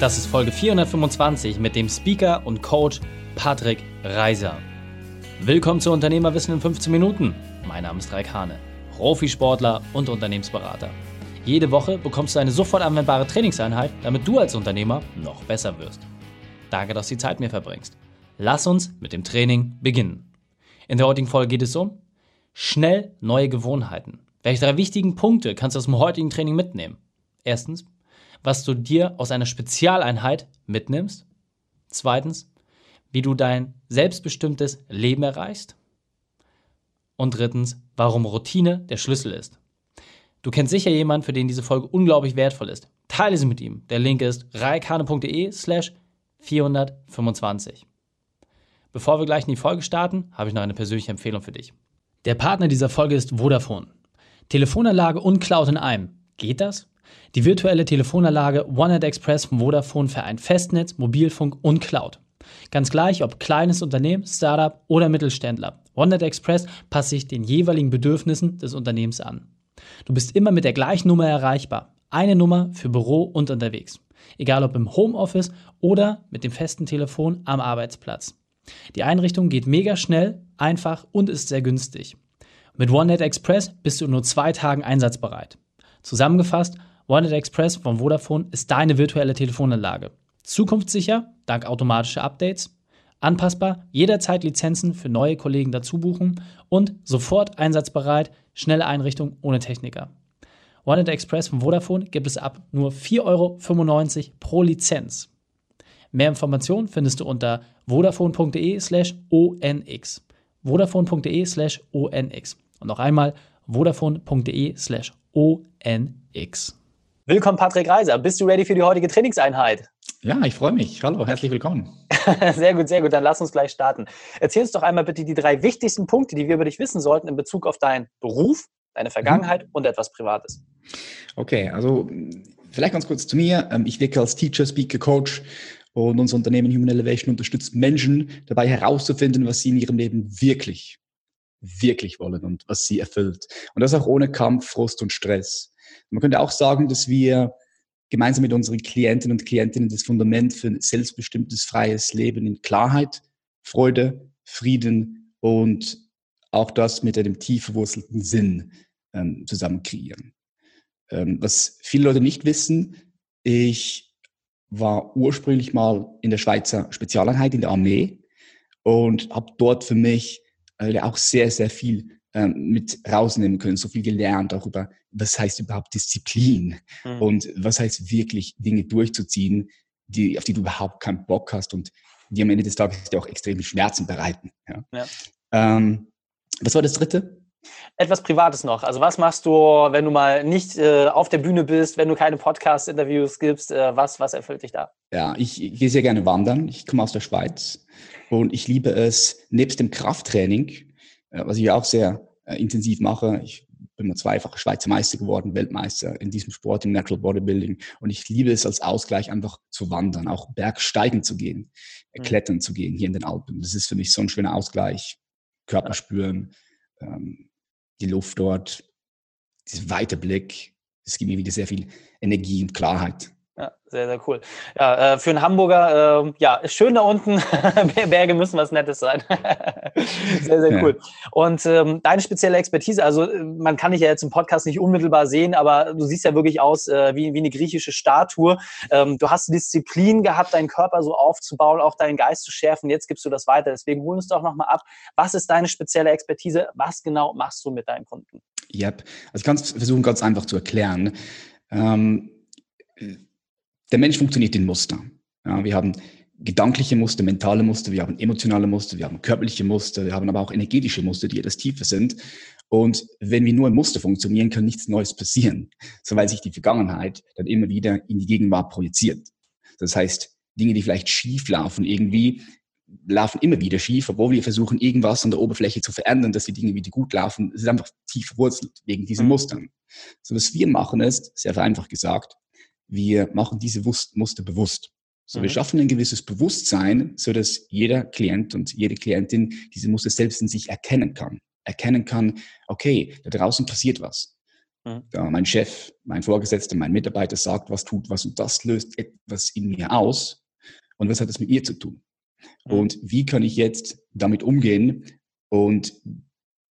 Das ist Folge 425 mit dem Speaker und Coach Patrick Reiser. Willkommen zu Unternehmerwissen in 15 Minuten. Mein Name ist Raik Hane, Profisportler und Unternehmensberater. Jede Woche bekommst du eine sofort anwendbare Trainingseinheit, damit du als Unternehmer noch besser wirst. Danke, dass du die Zeit mir verbringst. Lass uns mit dem Training beginnen. In der heutigen Folge geht es um schnell neue Gewohnheiten. Welche drei wichtigen Punkte kannst du aus dem heutigen Training mitnehmen? Erstens, was du dir aus einer Spezialeinheit mitnimmst. Zweitens, wie du dein selbstbestimmtes Leben erreichst. Und drittens, warum Routine der Schlüssel ist. Du kennst sicher jemanden, für den diese Folge unglaublich wertvoll ist. Teile sie mit ihm. Der Link ist reikane.de slash 425. Bevor wir gleich in die Folge starten, habe ich noch eine persönliche Empfehlung für dich. Der Partner dieser Folge ist Vodafone. Telefonanlage und Cloud in einem. Geht das? Die virtuelle Telefonanlage OneNet Express von Vodafone vereint Festnetz, Mobilfunk und Cloud. Ganz gleich, ob kleines Unternehmen, Startup oder Mittelständler. OneNet Express passt sich den jeweiligen Bedürfnissen des Unternehmens an. Du bist immer mit der gleichen Nummer erreichbar. Eine Nummer für Büro und unterwegs. Egal ob im Homeoffice oder mit dem festen Telefon am Arbeitsplatz. Die Einrichtung geht mega schnell, einfach und ist sehr günstig. Mit OneNet Express bist du in nur zwei Tagen einsatzbereit. Zusammengefasst, OneNet Express von Vodafone ist deine virtuelle Telefonanlage. Zukunftssicher, dank automatischer Updates, anpassbar, jederzeit Lizenzen für neue Kollegen dazu buchen und sofort einsatzbereit, schnelle Einrichtung ohne Techniker. OneNet Express von Vodafone gibt es ab nur 4,95 Euro pro Lizenz. Mehr Informationen findest du unter vodafone.de slash onx. vodafone.de slash onx. Und noch einmal vodafone.de slash onx. Willkommen, Patrick Reiser. Bist du ready für die heutige Trainingseinheit? Ja, ich freue mich. Hallo, herzlich willkommen. sehr gut, sehr gut. Dann lass uns gleich starten. Erzähl uns doch einmal bitte die drei wichtigsten Punkte, die wir über dich wissen sollten in Bezug auf deinen Beruf, deine Vergangenheit mhm. und etwas Privates. Okay, also vielleicht ganz kurz zu mir. Ähm, ich wirke als Teacher, Speaker, Coach und unser Unternehmen Human Elevation unterstützt Menschen dabei herauszufinden, was sie in ihrem Leben wirklich, wirklich wollen und was sie erfüllt. Und das auch ohne Kampf, Frust und Stress. Man könnte auch sagen, dass wir gemeinsam mit unseren Klientinnen und Klientinnen das Fundament für ein selbstbestimmtes, freies Leben in Klarheit, Freude, Frieden und auch das mit einem tief verwurzelten Sinn ähm, zusammen kreieren. Ähm, was viele Leute nicht wissen, ich war ursprünglich mal in der Schweizer Spezialeinheit in der Armee und habe dort für mich äh, auch sehr, sehr viel ähm, mit rausnehmen können, so viel gelernt, auch über, was heißt überhaupt Disziplin mhm. und was heißt wirklich Dinge durchzuziehen, die, auf die du überhaupt keinen Bock hast und die am Ende des Tages dir auch extreme Schmerzen bereiten. Ja. ja. Ähm, was war das dritte? Etwas Privates noch. Also was machst du, wenn du mal nicht äh, auf der Bühne bist, wenn du keine Podcast-Interviews gibst? Äh, was, was erfüllt dich da? Ja, ich, ich gehe sehr gerne wandern. Ich komme aus der Schweiz und ich liebe es, nebst dem Krafttraining, äh, was ich auch sehr äh, intensiv mache, ich bin mal zweifacher Schweizer Meister geworden, Weltmeister in diesem Sport, im Natural Bodybuilding. Und ich liebe es als Ausgleich einfach zu wandern, auch bergsteigen zu gehen, mhm. klettern zu gehen hier in den Alpen. Das ist für mich so ein schöner Ausgleich. Körper spüren, ähm, die Luft dort, dieser weite Blick, das gibt mir wieder sehr viel Energie und Klarheit. Sehr, sehr cool. Ja, äh, für einen Hamburger, äh, ja, schön da unten. Berge müssen was Nettes sein. sehr, sehr cool. Ja. Und ähm, deine spezielle Expertise, also äh, man kann dich ja jetzt im Podcast nicht unmittelbar sehen, aber du siehst ja wirklich aus äh, wie, wie eine griechische Statue. Ähm, du hast Disziplin gehabt, deinen Körper so aufzubauen, auch deinen Geist zu schärfen. Jetzt gibst du das weiter. Deswegen holen uns doch nochmal ab. Was ist deine spezielle Expertise? Was genau machst du mit deinen Kunden? Yep. Also ich kann es versuchen, ganz einfach zu erklären. Ähm, der Mensch funktioniert in Muster. Ja, wir haben gedankliche Muster, mentale Muster, wir haben emotionale Muster, wir haben körperliche Muster, wir haben aber auch energetische Muster, die etwas tiefer sind. Und wenn wir nur im Muster funktionieren, kann nichts Neues passieren, so weil sich die Vergangenheit dann immer wieder in die Gegenwart projiziert. Das heißt, Dinge, die vielleicht schief laufen, irgendwie laufen immer wieder schief, obwohl wir versuchen, irgendwas an der Oberfläche zu verändern, dass die Dinge wieder gut laufen. Es ist einfach tief verwurzelt wegen diesen mhm. Mustern. So was wir machen ist, sehr vereinfacht gesagt, wir machen diese Muster bewusst. So, mhm. wir schaffen ein gewisses Bewusstsein, so dass jeder Klient und jede Klientin diese Muster selbst in sich erkennen kann. Erkennen kann, okay, da draußen passiert was. Mhm. Da mein Chef, mein Vorgesetzter, mein Mitarbeiter sagt, was tut was und das löst etwas in mir aus. Und was hat das mit ihr zu tun? Mhm. Und wie kann ich jetzt damit umgehen und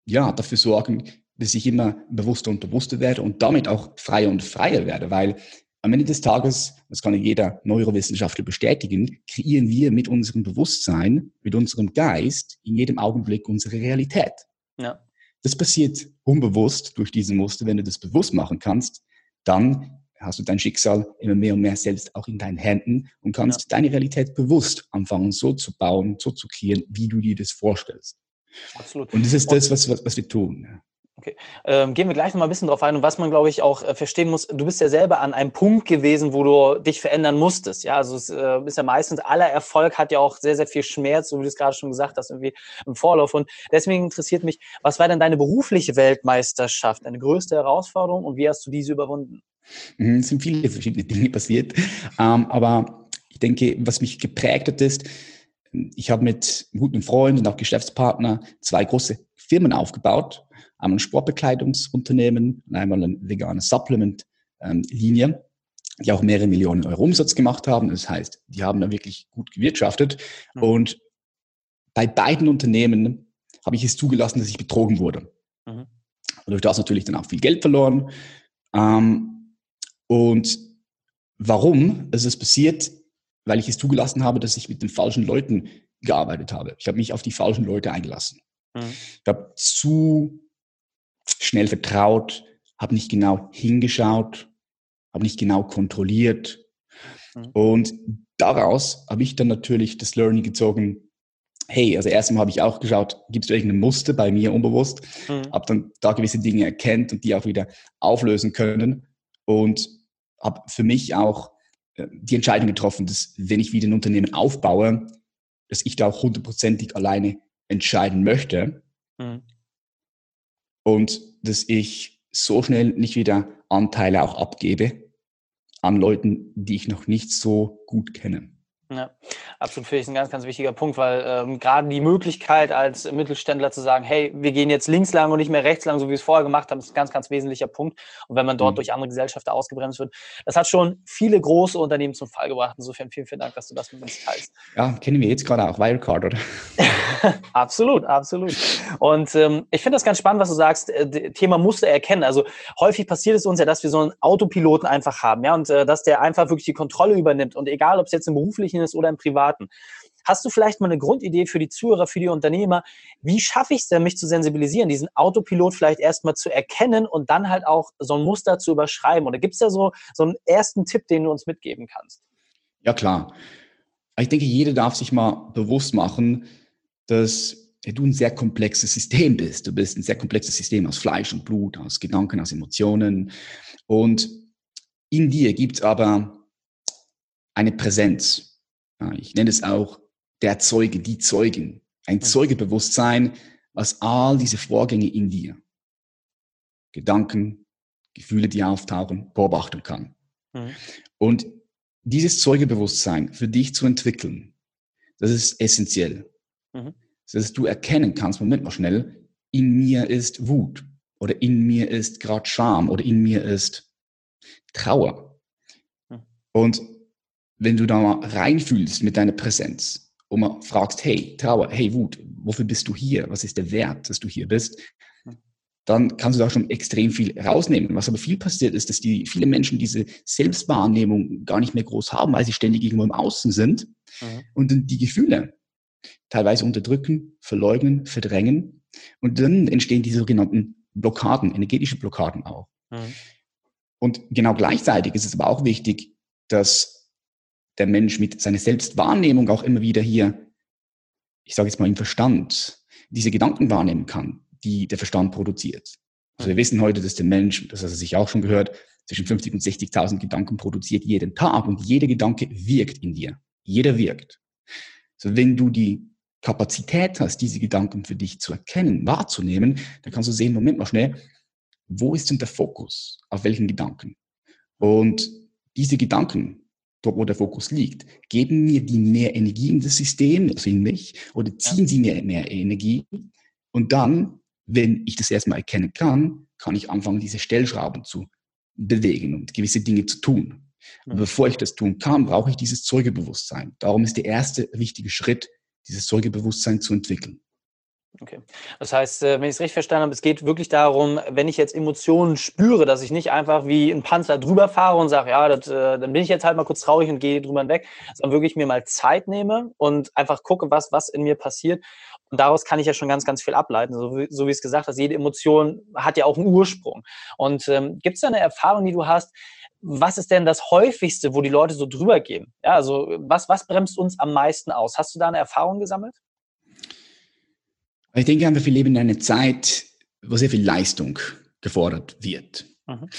ja, dafür sorgen, dass ich immer bewusster und bewusster werde und damit auch freier und freier werde, weil am Ende des Tages, das kann jeder Neurowissenschaftler bestätigen, kreieren wir mit unserem Bewusstsein, mit unserem Geist in jedem Augenblick unsere Realität. Ja. Das passiert unbewusst durch diese Muster. Wenn du das bewusst machen kannst, dann hast du dein Schicksal immer mehr und mehr selbst auch in deinen Händen und kannst ja. deine Realität bewusst anfangen, so zu bauen, so zu kreieren, wie du dir das vorstellst. Absolut. Und das ist das, was, was, was wir tun. Okay. Ähm, gehen wir gleich noch mal ein bisschen drauf ein. Und was man, glaube ich, auch äh, verstehen muss, du bist ja selber an einem Punkt gewesen, wo du dich verändern musstest. Ja, also es äh, ist ja meistens, aller Erfolg hat ja auch sehr, sehr viel Schmerz, so wie du es gerade schon gesagt hast, irgendwie im Vorlauf. Und deswegen interessiert mich, was war denn deine berufliche Weltmeisterschaft, deine größte Herausforderung und wie hast du diese überwunden? Mhm, es sind viele verschiedene Dinge passiert. Ähm, aber ich denke, was mich geprägt hat, ist, ich habe mit guten Freund und auch Geschäftspartner zwei große Firmen aufgebaut einmal ein Sportbekleidungsunternehmen und einmal eine vegane Supplement-Linie, ähm, die auch mehrere Millionen Euro Umsatz gemacht haben. Das heißt, die haben da wirklich gut gewirtschaftet. Mhm. Und bei beiden Unternehmen habe ich es zugelassen, dass ich betrogen wurde. Mhm. Und durch das natürlich dann auch viel Geld verloren. Ähm, und warum ist es passiert? Weil ich es zugelassen habe, dass ich mit den falschen Leuten gearbeitet habe. Ich habe mich auf die falschen Leute eingelassen. Mhm. Ich habe zu schnell vertraut, habe nicht genau hingeschaut, habe nicht genau kontrolliert. Mhm. Und daraus habe ich dann natürlich das Learning gezogen, hey, also erstmal habe ich auch geschaut, gibt es irgendein Muster bei mir unbewusst, mhm. habe dann da gewisse Dinge erkennt und die auch wieder auflösen können und habe für mich auch äh, die Entscheidung getroffen, dass wenn ich wieder ein Unternehmen aufbaue, dass ich da auch hundertprozentig alleine entscheiden möchte. Mhm und dass ich so schnell nicht wieder Anteile auch abgebe an Leuten, die ich noch nicht so gut kenne. Ja, absolut finde ich ein ganz, ganz wichtiger Punkt, weil ähm, gerade die Möglichkeit als Mittelständler zu sagen, hey, wir gehen jetzt links lang und nicht mehr rechts lang, so wie wir es vorher gemacht haben, ist ein ganz, ganz wesentlicher Punkt. Und wenn man dort mhm. durch andere Gesellschaften ausgebremst wird, das hat schon viele große Unternehmen zum Fall gebracht. Insofern vielen, vielen Dank, dass du das mit uns teilst. Ja, kennen wir jetzt gerade auch Wirecard, oder? absolut, absolut. Und ähm, ich finde das ganz spannend, was du sagst, äh, Thema Muster erkennen. Also häufig passiert es uns ja, dass wir so einen Autopiloten einfach haben, ja, und äh, dass der einfach wirklich die Kontrolle übernimmt. Und egal, ob es jetzt im beruflichen ist oder im privaten. Hast du vielleicht mal eine Grundidee für die Zuhörer, für die Unternehmer? Wie schaffe ich es denn, mich zu sensibilisieren, diesen Autopilot vielleicht erstmal zu erkennen und dann halt auch so ein Muster zu überschreiben? Oder gibt es da so, so einen ersten Tipp, den du uns mitgeben kannst? Ja, klar. Ich denke, jeder darf sich mal bewusst machen, dass du ein sehr komplexes System bist. Du bist ein sehr komplexes System aus Fleisch und Blut, aus Gedanken, aus Emotionen. Und in dir gibt es aber eine Präsenz. Ich nenne es auch der Zeuge, die Zeugin. Ein Zeugebewusstsein, was all diese Vorgänge in dir, Gedanken, Gefühle, die auftauchen, beobachten kann. Mhm. Und dieses Zeugebewusstsein für dich zu entwickeln, das ist essentiell. Mhm. Dass du erkennen kannst, Moment mal schnell, in mir ist Wut oder in mir ist gerade Scham oder in mir ist Trauer. Mhm. Und wenn du da mal reinfühlst mit deiner Präsenz und mal fragst, hey, Trauer, hey, Wut, wofür bist du hier? Was ist der Wert, dass du hier bist? Dann kannst du da schon extrem viel rausnehmen. Was aber viel passiert ist, dass die, viele Menschen diese Selbstwahrnehmung gar nicht mehr groß haben, weil sie ständig irgendwo im Außen sind mhm. und dann die Gefühle teilweise unterdrücken, verleugnen, verdrängen. Und dann entstehen die sogenannten Blockaden, energetische Blockaden auch. Mhm. Und genau gleichzeitig ist es aber auch wichtig, dass der Mensch mit seiner Selbstwahrnehmung auch immer wieder hier, ich sage jetzt mal im Verstand, diese Gedanken wahrnehmen kann, die der Verstand produziert. Also wir wissen heute, dass der Mensch, das hast du sich auch schon gehört, zwischen 50 und 60.000 Gedanken produziert jeden Tag und jeder Gedanke wirkt in dir. Jeder wirkt. So, wenn du die Kapazität hast, diese Gedanken für dich zu erkennen, wahrzunehmen, dann kannst du sehen, Moment mal schnell, wo ist denn der Fokus? Auf welchen Gedanken? Und diese Gedanken, dort wo der Fokus liegt, geben mir die mehr Energie in das System, also in mich, oder ziehen sie mir mehr Energie. Und dann wenn ich das erstmal erkennen kann, kann ich anfangen, diese Stellschrauben zu bewegen und gewisse Dinge zu tun. Aber bevor ich das tun kann, brauche ich dieses Zeugebewusstsein. Darum ist der erste wichtige Schritt, dieses Zeugebewusstsein zu entwickeln. Okay. Das heißt, äh, wenn ich es richtig verstanden habe, es geht wirklich darum, wenn ich jetzt Emotionen spüre, dass ich nicht einfach wie ein Panzer drüber fahre und sage, ja, das, äh, dann bin ich jetzt halt mal kurz traurig und gehe drüber weg, sondern wirklich mir mal Zeit nehme und einfach gucke, was, was in mir passiert. Und daraus kann ich ja schon ganz, ganz viel ableiten. So wie, so wie es gesagt hast, jede Emotion hat ja auch einen Ursprung. Und ähm, gibt es da eine Erfahrung, die du hast, was ist denn das häufigste, wo die Leute so drüber gehen? Ja, also was, was bremst uns am meisten aus? Hast du da eine Erfahrung gesammelt? Ich denke einfach, wir leben in einer Zeit, wo sehr viel Leistung gefordert wird. Mhm.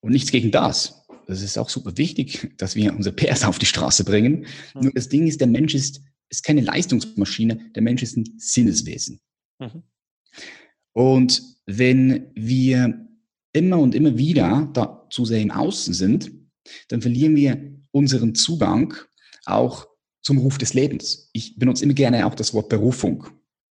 Und nichts gegen das. Das ist auch super wichtig, dass wir unsere PS auf die Straße bringen. Mhm. Nur das Ding ist, der Mensch ist, ist keine Leistungsmaschine, der Mensch ist ein Sinneswesen. Mhm. Und wenn wir immer und immer wieder da zu sehr im Außen sind, dann verlieren wir unseren Zugang auch zum Ruf des Lebens. Ich benutze immer gerne auch das Wort Berufung.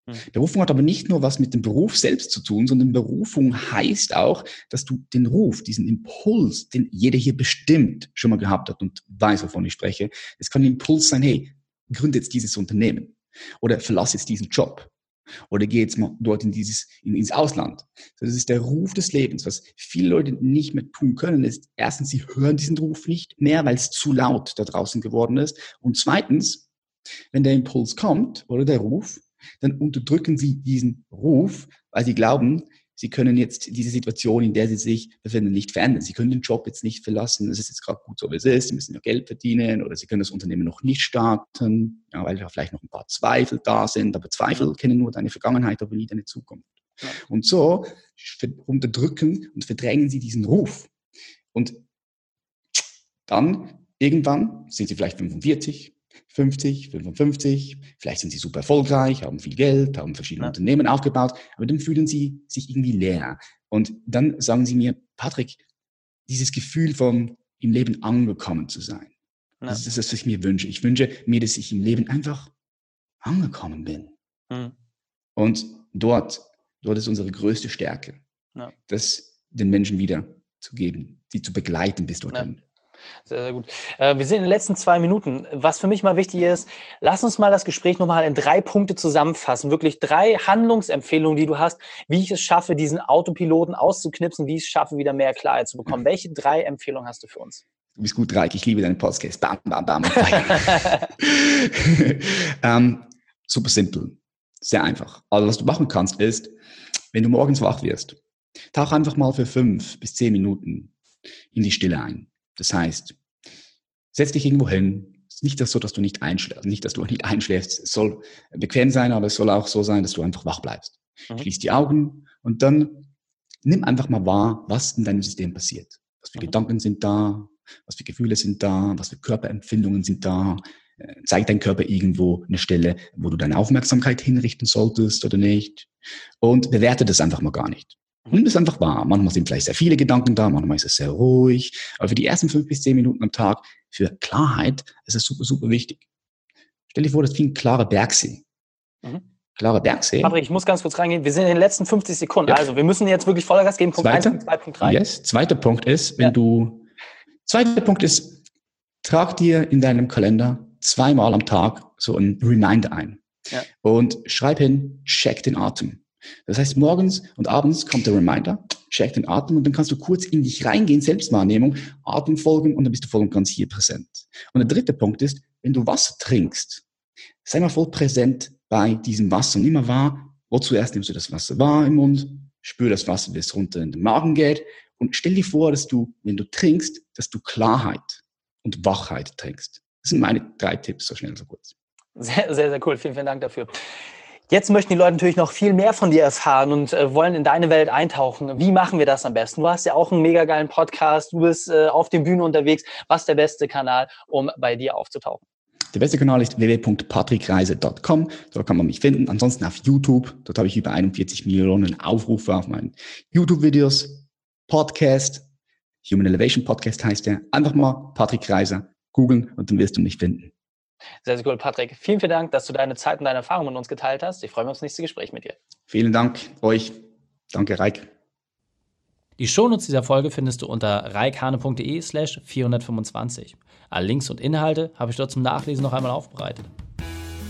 Mhm. Berufung hat aber nicht nur was mit dem Beruf selbst zu tun, sondern Berufung heißt auch, dass du den Ruf, diesen Impuls, den jeder hier bestimmt schon mal gehabt hat und weiß, wovon ich spreche. Es kann ein Impuls sein, hey, gründe jetzt dieses Unternehmen oder verlasse jetzt diesen Job oder geh jetzt mal dort in dieses, in, ins Ausland. Das ist der Ruf des Lebens. Was viele Leute nicht mehr tun können, ist erstens, sie hören diesen Ruf nicht mehr, weil es zu laut da draußen geworden ist. Und zweitens, wenn der Impuls kommt oder der Ruf, dann unterdrücken sie diesen Ruf, weil sie glauben, sie können jetzt diese Situation, in der sie sich befinden, nicht verändern. Sie können den Job jetzt nicht verlassen. Es ist jetzt gerade gut so, wie es ist. Sie müssen ja Geld verdienen oder sie können das Unternehmen noch nicht starten, ja, weil da vielleicht noch ein paar Zweifel da sind. Aber Zweifel kennen nur deine Vergangenheit, aber nie deine Zukunft. Und so unterdrücken und verdrängen sie diesen Ruf. Und dann irgendwann sind sie vielleicht 45, 50, 55, vielleicht sind sie super erfolgreich, haben viel Geld, haben verschiedene ja. Unternehmen aufgebaut, aber dann fühlen sie sich irgendwie leer. Und dann sagen sie mir, Patrick, dieses Gefühl von im Leben angekommen zu sein, ja. das ist das, was ich mir wünsche. Ich wünsche mir, dass ich im Leben einfach angekommen bin. Mhm. Und dort, dort ist unsere größte Stärke, ja. das den Menschen wieder zu geben, sie zu begleiten bis dorthin. Sehr, sehr gut. Äh, wir sind in den letzten zwei Minuten. Was für mich mal wichtig ist, lass uns mal das Gespräch nochmal in drei Punkte zusammenfassen. Wirklich drei Handlungsempfehlungen, die du hast, wie ich es schaffe, diesen Autopiloten auszuknipsen, wie ich es schaffe, wieder mehr Klarheit zu bekommen. Welche drei Empfehlungen hast du für uns? Du bist gut, Reik. Ich liebe deinen Podcast. Bam, bam, bam. ähm, super simpel. Sehr einfach. Also, was du machen kannst, ist, wenn du morgens wach wirst, tauch einfach mal für fünf bis zehn Minuten in die Stille ein. Das heißt, setz dich irgendwo hin. Es ist nicht so, dass du nicht einschläfst, nicht, dass du nicht einschläfst. Es soll bequem sein, aber es soll auch so sein, dass du einfach wach bleibst. Mhm. Schließ die Augen und dann nimm einfach mal wahr, was in deinem System passiert. Was für mhm. Gedanken sind da? Was für Gefühle sind da? Was für Körperempfindungen sind da? Äh, zeigt dein Körper irgendwo eine Stelle, wo du deine Aufmerksamkeit hinrichten solltest oder nicht? Und bewerte das einfach mal gar nicht. Nimm es einfach wahr. Manchmal sind vielleicht sehr viele Gedanken da, manchmal ist es sehr ruhig. Aber für die ersten fünf bis zehn Minuten am Tag, für Klarheit, ist es super, super wichtig. Stell dir vor, das ist wie ein klarer Bergsee. Mhm. Klarer Bergsee. Patrick, ich muss ganz kurz reingehen. Wir sind in den letzten 50 Sekunden. Ja. Also wir müssen jetzt wirklich voller Gas geben. Punkt Zweite, 1, Punkt 2, Punkt 3. Yes. Zweiter Punkt ist, wenn ja. du, zweiter Punkt ist, trag dir in deinem Kalender zweimal am Tag so ein Reminder ein. Ja. Und schreib hin, check den Atem. Das heißt, morgens und abends kommt der Reminder, check den Atem und dann kannst du kurz in dich reingehen, Selbstwahrnehmung, Atem folgen und dann bist du voll und ganz hier präsent. Und der dritte Punkt ist, wenn du Wasser trinkst, sei mal voll präsent bei diesem Wasser und immer wahr, wo zuerst nimmst du das Wasser wahr im Mund, spür das Wasser, wie es runter in den Magen geht und stell dir vor, dass du, wenn du trinkst, dass du Klarheit und Wachheit trinkst. Das sind meine drei Tipps, so schnell, so kurz. Sehr, sehr, sehr cool. Vielen, vielen Dank dafür. Jetzt möchten die Leute natürlich noch viel mehr von dir erfahren und äh, wollen in deine Welt eintauchen. Wie machen wir das am besten? Du hast ja auch einen mega geilen Podcast, du bist äh, auf den Bühnen unterwegs. Was ist der beste Kanal, um bei dir aufzutauchen? Der beste Kanal ist www.patrickreise.com. Dort kann man mich finden. Ansonsten auf YouTube. Dort habe ich über 41 Millionen Aufrufe auf meinen YouTube-Videos. Podcast. Human Elevation Podcast heißt der. Einfach mal Patrick Reiser googeln und dann wirst du mich finden. Sehr, sehr cool, Patrick. Vielen, vielen Dank, dass du deine Zeit und deine Erfahrungen mit uns geteilt hast. Ich freue mich aufs nächste Gespräch mit dir. Vielen Dank euch. Danke, Reik. Die Shownotes dieser Folge findest du unter reikhane.de slash 425. Alle Links und Inhalte habe ich dort zum Nachlesen noch einmal aufbereitet.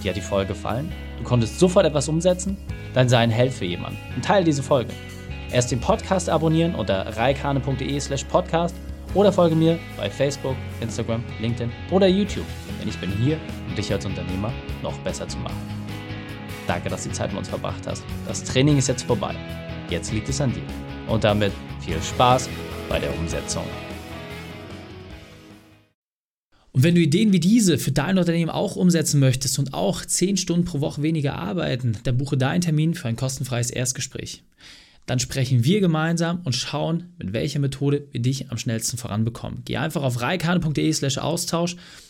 Dir hat die Folge gefallen? Du konntest sofort etwas umsetzen? Dann sei ein Held für jemanden und teile diese Folge. Erst den Podcast abonnieren unter reikhane.de slash podcast oder folge mir bei Facebook, Instagram, LinkedIn oder YouTube, ich bin hier, um dich als Unternehmer noch besser zu machen. Danke, dass du die Zeit mit uns verbracht hast. Das Training ist jetzt vorbei. Jetzt liegt es an dir. Und damit viel Spaß bei der Umsetzung. Und wenn du Ideen wie diese für dein Unternehmen auch umsetzen möchtest und auch 10 Stunden pro Woche weniger arbeiten, dann buche deinen Termin für ein kostenfreies Erstgespräch. Dann sprechen wir gemeinsam und schauen, mit welcher Methode wir dich am schnellsten voranbekommen. Geh einfach auf reikane.de slash Austausch